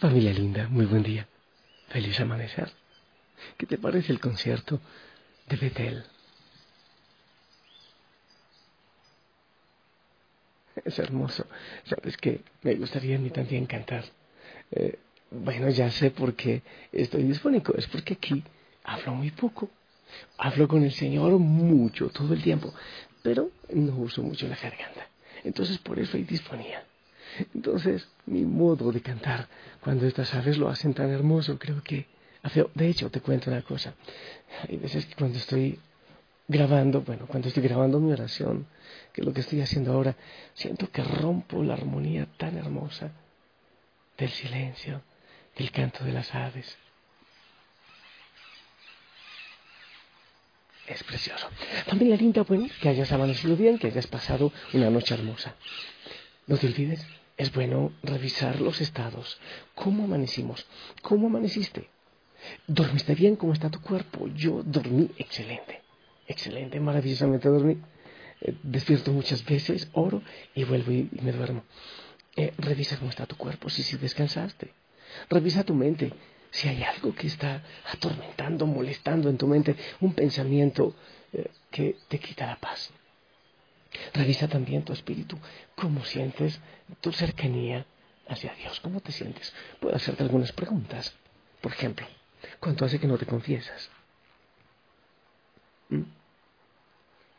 Familia linda, muy buen día. Feliz amanecer. ¿Qué te parece el concierto de Betel? Es hermoso. Sabes que me gustaría a mí también cantar. Eh, bueno, ya sé por qué estoy dispónico. Es porque aquí hablo muy poco. Hablo con el Señor mucho, todo el tiempo. Pero no uso mucho la garganta. Entonces por eso hay disponía. Entonces, mi modo de cantar, cuando estas aves lo hacen tan hermoso, creo que... De hecho, te cuento una cosa. Hay veces que cuando estoy grabando, bueno, cuando estoy grabando mi oración, que es lo que estoy haciendo ahora, siento que rompo la armonía tan hermosa del silencio, del canto de las aves. Es precioso. Familia linda, bueno, que hayas amanecido bien, que hayas pasado una noche hermosa. No te olvides es bueno revisar los estados. ¿Cómo amanecimos? ¿Cómo amaneciste? ¿Dormiste bien? ¿Cómo está tu cuerpo? Yo dormí excelente. Excelente, maravillosamente dormí. Eh, despierto muchas veces, oro y vuelvo y, me duermo. Eh, revisa cómo está tu cuerpo, si, si descansaste. Revisa tu mente, si hay algo que está atormentando, molestando en tu mente, un pensamiento eh, que te quita la paz. Revisa también tu espíritu, cómo sientes tu cercanía hacia Dios, cómo te sientes. Puedo hacerte algunas preguntas. Por ejemplo, ¿cuánto hace que no te confiesas? ¿Mm?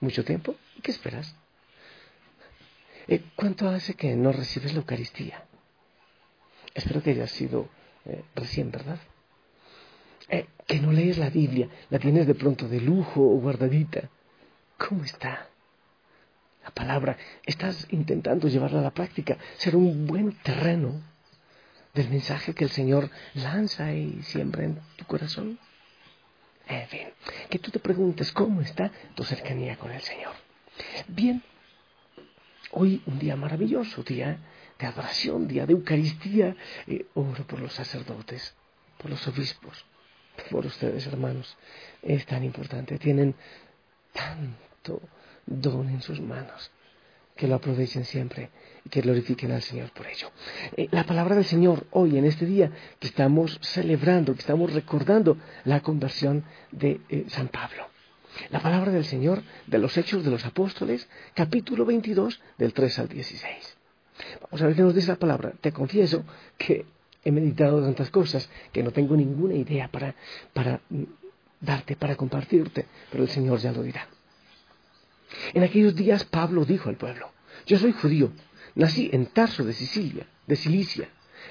¿Mucho tiempo? ¿Y qué esperas? Eh, ¿Cuánto hace que no recibes la Eucaristía? Espero que haya sido eh, recién, ¿verdad? Eh, que no lees la Biblia, la tienes de pronto de lujo o guardadita. ¿Cómo está? La palabra, estás intentando llevarla a la práctica, ser un buen terreno del mensaje que el Señor lanza y siembra en tu corazón. En fin, que tú te preguntes cómo está tu cercanía con el Señor. Bien, hoy un día maravilloso, día de adoración, día de Eucaristía. Eh, oro por los sacerdotes, por los obispos, por ustedes hermanos. Es tan importante, tienen tanto don en sus manos. Que lo aprovechen siempre y que glorifiquen al Señor por ello. Eh, la palabra del Señor hoy, en este día, que estamos celebrando, que estamos recordando la conversión de eh, San Pablo. La palabra del Señor de los Hechos de los Apóstoles, capítulo 22, del 3 al 16. Vamos a ver qué nos dice la palabra. Te confieso que he meditado tantas cosas que no tengo ninguna idea para, para mm, darte, para compartirte, pero el Señor ya lo dirá. En aquellos días Pablo dijo al pueblo, yo soy judío, nací en Tarso de Sicilia, de Cilicia,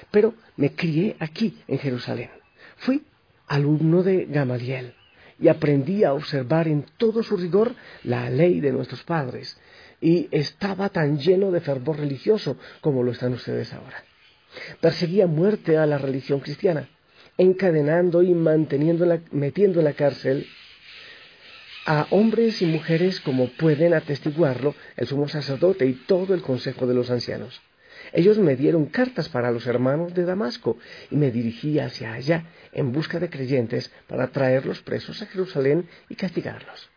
pero me crié aquí en Jerusalén. Fui alumno de Gamaliel y aprendí a observar en todo su rigor la ley de nuestros padres y estaba tan lleno de fervor religioso como lo están ustedes ahora. Perseguía muerte a la religión cristiana, encadenando y manteniendo metiendo en la cárcel a hombres y mujeres como pueden atestiguarlo el sumo sacerdote y todo el consejo de los ancianos. Ellos me dieron cartas para los hermanos de Damasco y me dirigí hacia allá en busca de creyentes para traerlos presos a Jerusalén y castigarlos.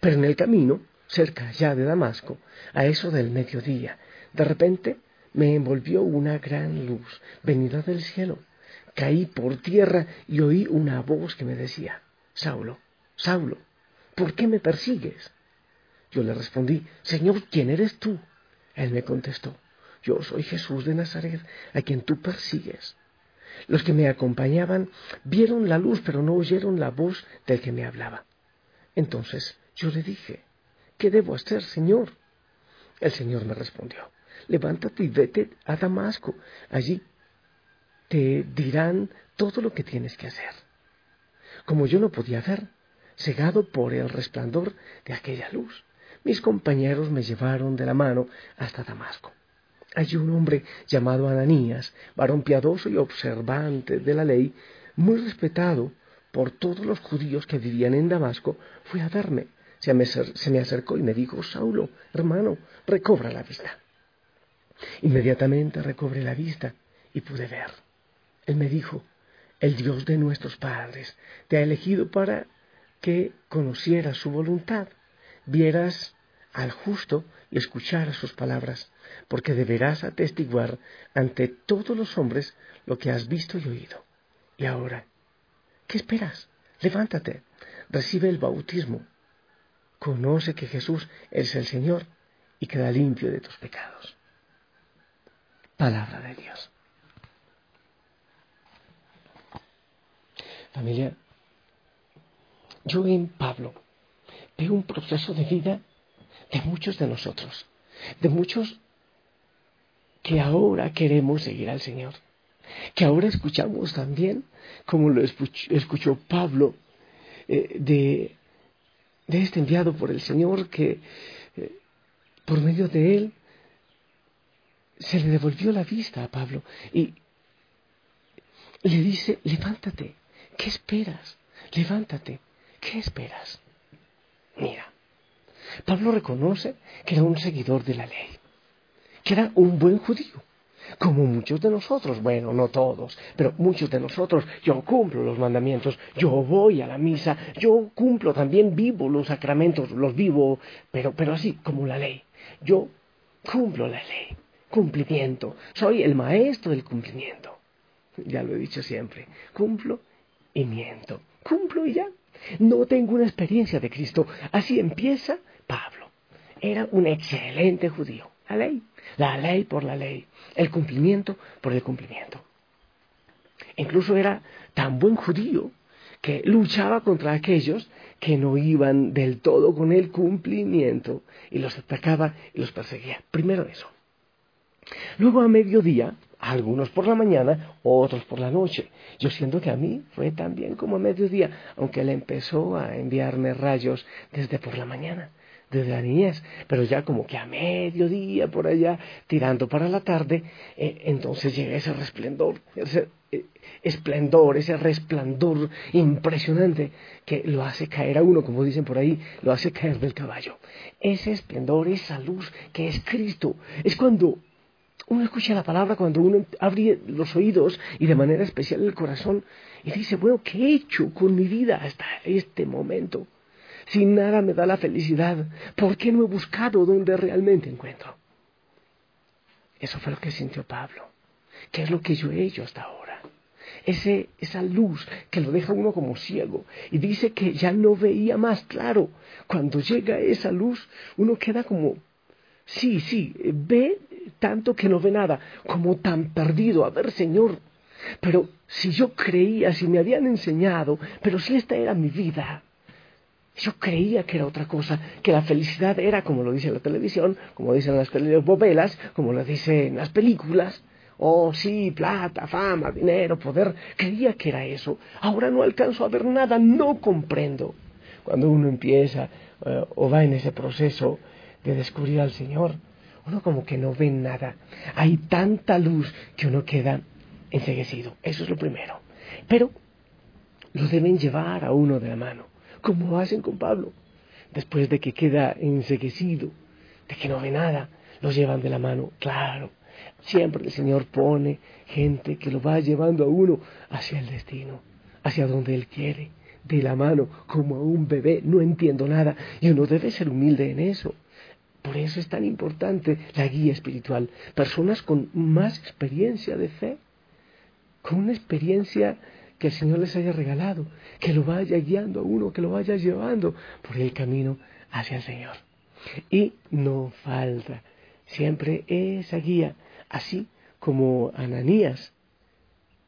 Pero en el camino, cerca ya de Damasco, a eso del mediodía, de repente me envolvió una gran luz venida del cielo. Caí por tierra y oí una voz que me decía, Saulo, Saulo, ¿por qué me persigues? Yo le respondí, Señor, ¿quién eres tú? Él me contestó, yo soy Jesús de Nazaret, a quien tú persigues. Los que me acompañaban vieron la luz, pero no oyeron la voz del que me hablaba. Entonces yo le dije, ¿qué debo hacer, Señor? El Señor me respondió, levántate y vete a Damasco. Allí te dirán todo lo que tienes que hacer. Como yo no podía ver, cegado por el resplandor de aquella luz. Mis compañeros me llevaron de la mano hasta Damasco. Allí un hombre llamado Ananías, varón piadoso y observante de la ley, muy respetado por todos los judíos que vivían en Damasco, fue a verme. Se me, se me acercó y me dijo, Saulo, hermano, recobra la vista. Inmediatamente recobré la vista y pude ver. Él me dijo, el Dios de nuestros padres te ha elegido para que conocieras su voluntad, vieras al justo y escuchar a sus palabras, porque deberás atestiguar ante todos los hombres lo que has visto y oído. Y ahora, ¿qué esperas? Levántate, recibe el bautismo, conoce que Jesús es el Señor y queda limpio de tus pecados. Palabra de Dios. Familia, yo en Pablo veo un proceso de vida de muchos de nosotros, de muchos que ahora queremos seguir al Señor, que ahora escuchamos también, como lo escuchó, Pablo, eh, de, este enviado por el Señor, que eh, por medio de él se le devolvió la vista a Pablo y le dice, levántate, ¿qué esperas? Levántate, ¿qué esperas? Mira, Pablo reconoce que era un seguidor de la ley, que era un buen judío, como muchos de nosotros, bueno, no todos, pero muchos de nosotros, yo cumplo los mandamientos, yo voy a la misa, yo cumplo también, vivo los sacramentos, los vivo, pero, pero así como la ley. Yo cumplo la ley, cumplimiento, soy el maestro del cumplimiento. Ya lo he dicho siempre, cumplo y miento, cumplo y ya. No tengo una experiencia de Cristo. Así empieza Pablo. Era un excelente judío. La ley, la ley por la ley, el cumplimiento por el cumplimiento. Incluso era tan buen judío que luchaba contra aquellos que no iban del todo con el cumplimiento y los atacaba y los perseguía. Primero eso. Luego a mediodía, algunos por la mañana, otros por la noche. Yo siento que a mí fue también como a mediodía, aunque él empezó a enviarme rayos desde por la mañana desde la niñez, pero ya como que a mediodía por allá, tirando para la tarde, eh, entonces llega ese resplendor, ese eh, esplendor, ese resplandor impresionante que lo hace caer a uno, como dicen por ahí, lo hace caer del caballo. Ese esplendor, esa luz que es Cristo, es cuando uno escucha la palabra, cuando uno abre los oídos y de manera especial el corazón y dice, bueno, ¿qué he hecho con mi vida hasta este momento? Si nada me da la felicidad, ¿por qué no he buscado donde realmente encuentro? Eso fue lo que sintió Pablo. ¿Qué es lo que yo he hecho hasta ahora? Ese, esa luz que lo deja uno como ciego y dice que ya no veía más claro. Cuando llega esa luz, uno queda como, sí, sí, ve tanto que no ve nada, como tan perdido. A ver, Señor, pero si yo creía, si me habían enseñado, pero si esta era mi vida, yo creía que era otra cosa, que la felicidad era como lo dice la televisión, como dicen las novelas, como lo dicen las películas. Oh, sí, plata, fama, dinero, poder. Creía que era eso. Ahora no alcanzo a ver nada, no comprendo. Cuando uno empieza eh, o va en ese proceso de descubrir al Señor, uno como que no ve nada. Hay tanta luz que uno queda enseguecido. Eso es lo primero. Pero lo deben llevar a uno de la mano como hacen con Pablo. Después de que queda enseguecido, de que no ve nada, lo llevan de la mano. Claro, siempre el Señor pone gente que lo va llevando a uno hacia el destino, hacia donde Él quiere, de la mano, como a un bebé. No entiendo nada y uno debe ser humilde en eso. Por eso es tan importante la guía espiritual. Personas con más experiencia de fe, con una experiencia que el Señor les haya regalado, que lo vaya guiando a uno, que lo vaya llevando por el camino hacia el Señor. Y no falta siempre esa guía, así como Ananías,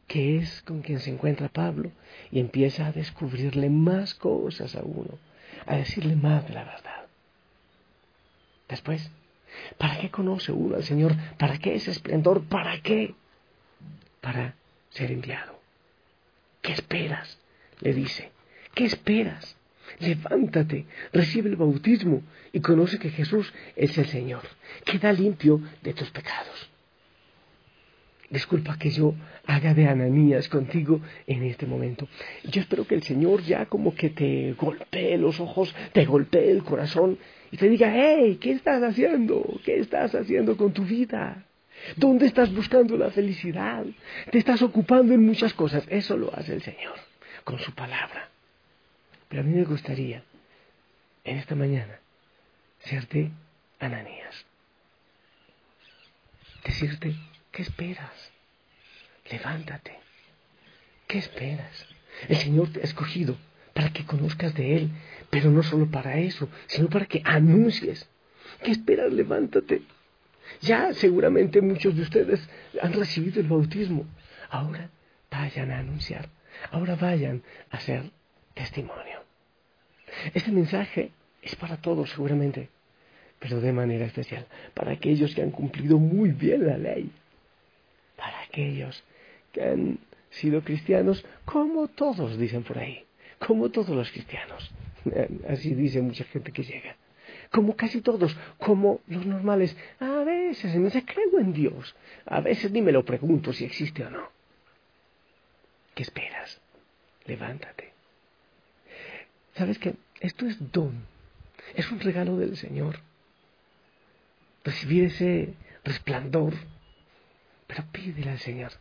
que es con quien se encuentra Pablo, y empieza a descubrirle más cosas a uno, a decirle más de la verdad. Después, ¿para qué conoce uno al Señor? ¿Para qué ese esplendor? ¿Para qué? Para ser enviado. ¿Qué esperas? le dice. ¿Qué esperas? Levántate, recibe el bautismo y conoce que Jesús es el Señor. Queda limpio de tus pecados. Disculpa que yo haga de Ananías contigo en este momento. Yo espero que el Señor ya como que te golpee los ojos, te golpee el corazón y te diga, hey, ¿qué estás haciendo? ¿Qué estás haciendo con tu vida? ¿Dónde estás buscando la felicidad? Te estás ocupando en muchas cosas. Eso lo hace el Señor con su palabra. Pero a mí me gustaría, en esta mañana, serte Ananías. Decirte, ¿qué esperas? Levántate. ¿Qué esperas? El Señor te ha escogido para que conozcas de Él, pero no solo para eso, sino para que anuncies. ¿Qué esperas? Levántate. Ya seguramente muchos de ustedes han recibido el bautismo. Ahora vayan a anunciar. Ahora vayan a hacer testimonio. Este mensaje es para todos seguramente, pero de manera especial para aquellos que han cumplido muy bien la ley, aquellos que han sido cristianos como todos dicen por ahí, como todos los cristianos. Así dice mucha gente que llega. Como casi todos, como los normales. A veces me dice, creo en Dios. A veces ni me lo pregunto si existe o no. ¿Qué esperas? Levántate. ¿Sabes qué? Esto es don. Es un regalo del Señor. Recibir ese resplandor. Pero pídele al Señor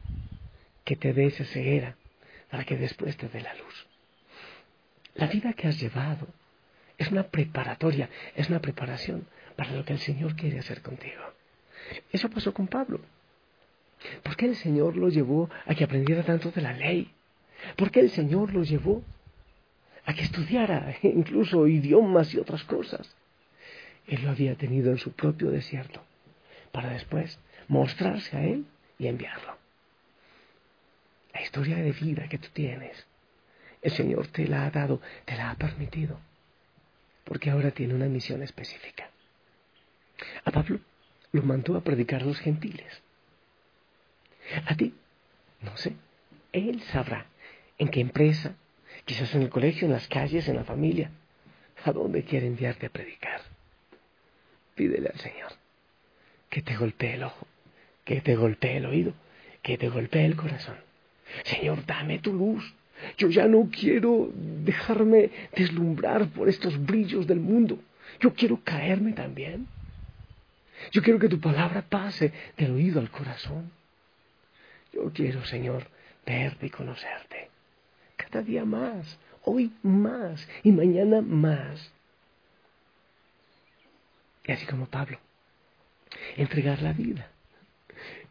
que te dé esa ceguera para que después te dé la luz. La vida que has llevado es una preparatoria, es una preparación para lo que el Señor quiere hacer contigo. Eso pasó con Pablo. ¿Por qué el Señor lo llevó a que aprendiera tanto de la ley? ¿Por qué el Señor lo llevó a que estudiara incluso idiomas y otras cosas? Él lo había tenido en su propio desierto para después mostrarse a Él y enviarlo. La historia de vida que tú tienes, el Señor te la ha dado, te la ha permitido, porque ahora tiene una misión específica. A Pablo lo mandó a predicar a los gentiles. A ti, no sé, Él sabrá en qué empresa, quizás en el colegio, en las calles, en la familia, a dónde quiere enviarte a predicar. Pídele al Señor que te golpee el ojo, que te golpee el oído, que te golpee el corazón. Señor, dame tu luz. Yo ya no quiero dejarme deslumbrar por estos brillos del mundo. Yo quiero caerme también. Yo quiero que tu palabra pase del oído al corazón. Yo quiero, Señor, verte y conocerte. Cada día más, hoy más y mañana más. Y así como Pablo, entregar la vida,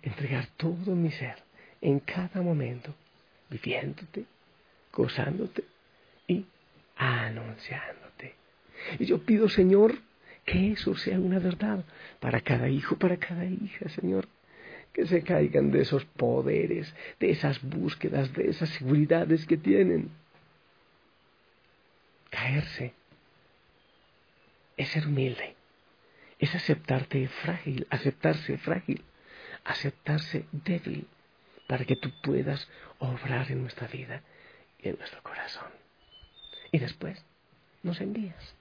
entregar todo mi ser en cada momento, viviéndote, gozándote y anunciándote. Y yo pido, Señor, que eso sea una verdad para cada hijo, para cada hija, Señor. Que se caigan de esos poderes, de esas búsquedas, de esas seguridades que tienen. Caerse es ser humilde, es aceptarte frágil, aceptarse frágil, aceptarse débil, para que tú puedas obrar en nuestra vida y en nuestro corazón. Y después nos envías,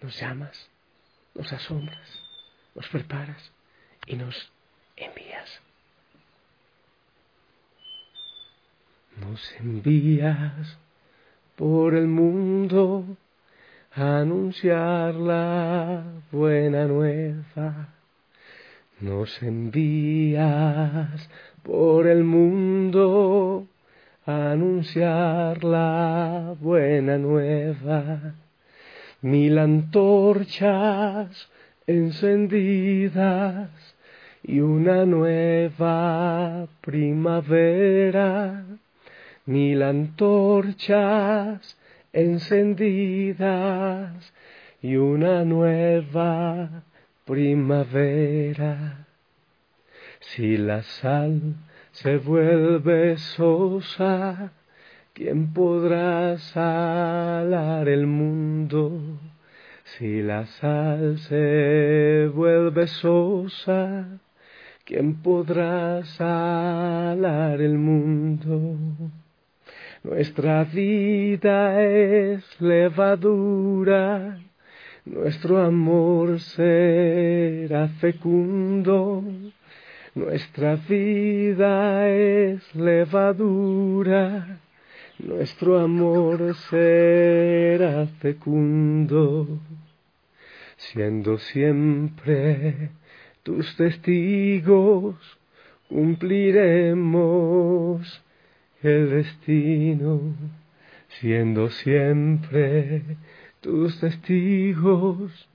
nos llamas, nos asombras, nos preparas y nos envías. Nos envías por el mundo a anunciar la buena nueva nos envías por el mundo a anunciar la buena nueva. Mil antorchas encendidas y una nueva primavera. Mil antorchas encendidas y una nueva primavera. Si la sal se vuelve sosa, ¿quién podrá salar el mundo? Si la sal se vuelve sosa, ¿quién podrá salar el mundo? Nuestra vida es levadura nuestro amor será fecundo, nuestra vida es levadura, nuestro amor será fecundo, siendo siempre tus testigos, cumpliremos el destino, siendo siempre tus testigos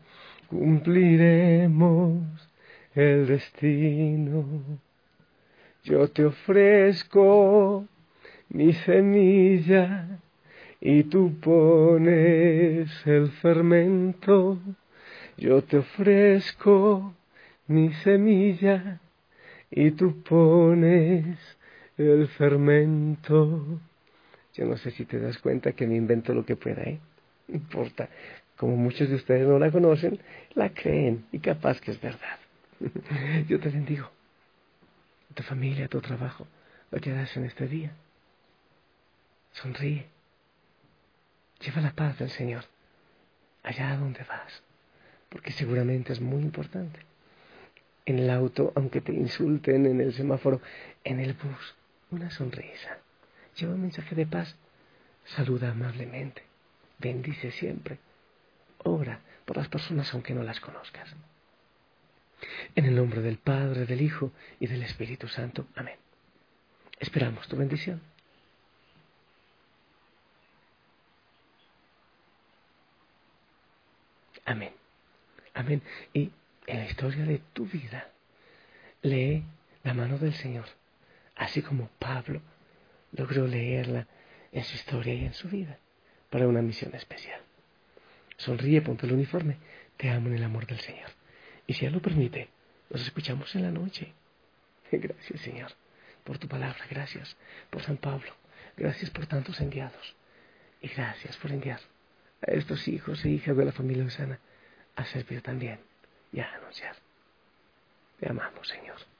cumpliremos el destino. Yo te ofrezco mi semilla y tú pones el fermento. Yo te ofrezco mi semilla y tú pones el fermento. Yo no sé si te das cuenta que me invento lo que pueda, ¿eh? Importa. Como muchos de ustedes no la conocen, la creen y capaz que es verdad. Yo te bendigo. Tu familia, tu trabajo, lo que hagas en este día. Sonríe. Lleva la paz del Señor allá donde vas, porque seguramente es muy importante. En el auto, aunque te insulten, en el semáforo, en el bus, una sonrisa. Lleva un mensaje de paz. Saluda amablemente. Bendice siempre. Ora por las personas aunque no las conozcas. En el nombre del Padre, del Hijo y del Espíritu Santo. Amén. Esperamos tu bendición. Amén. Amén. Y en la historia de tu vida, lee la mano del Señor, así como Pablo logró leerla en su historia y en su vida, para una misión especial. Sonríe, ponte el uniforme, te amo en el amor del Señor. Y si Él lo permite, nos escuchamos en la noche. Gracias, Señor, por tu palabra, gracias por San Pablo, gracias por tantos enviados y gracias por enviar a estos hijos e hijas de la familia Osana a servir también y a anunciar. Te amamos, Señor.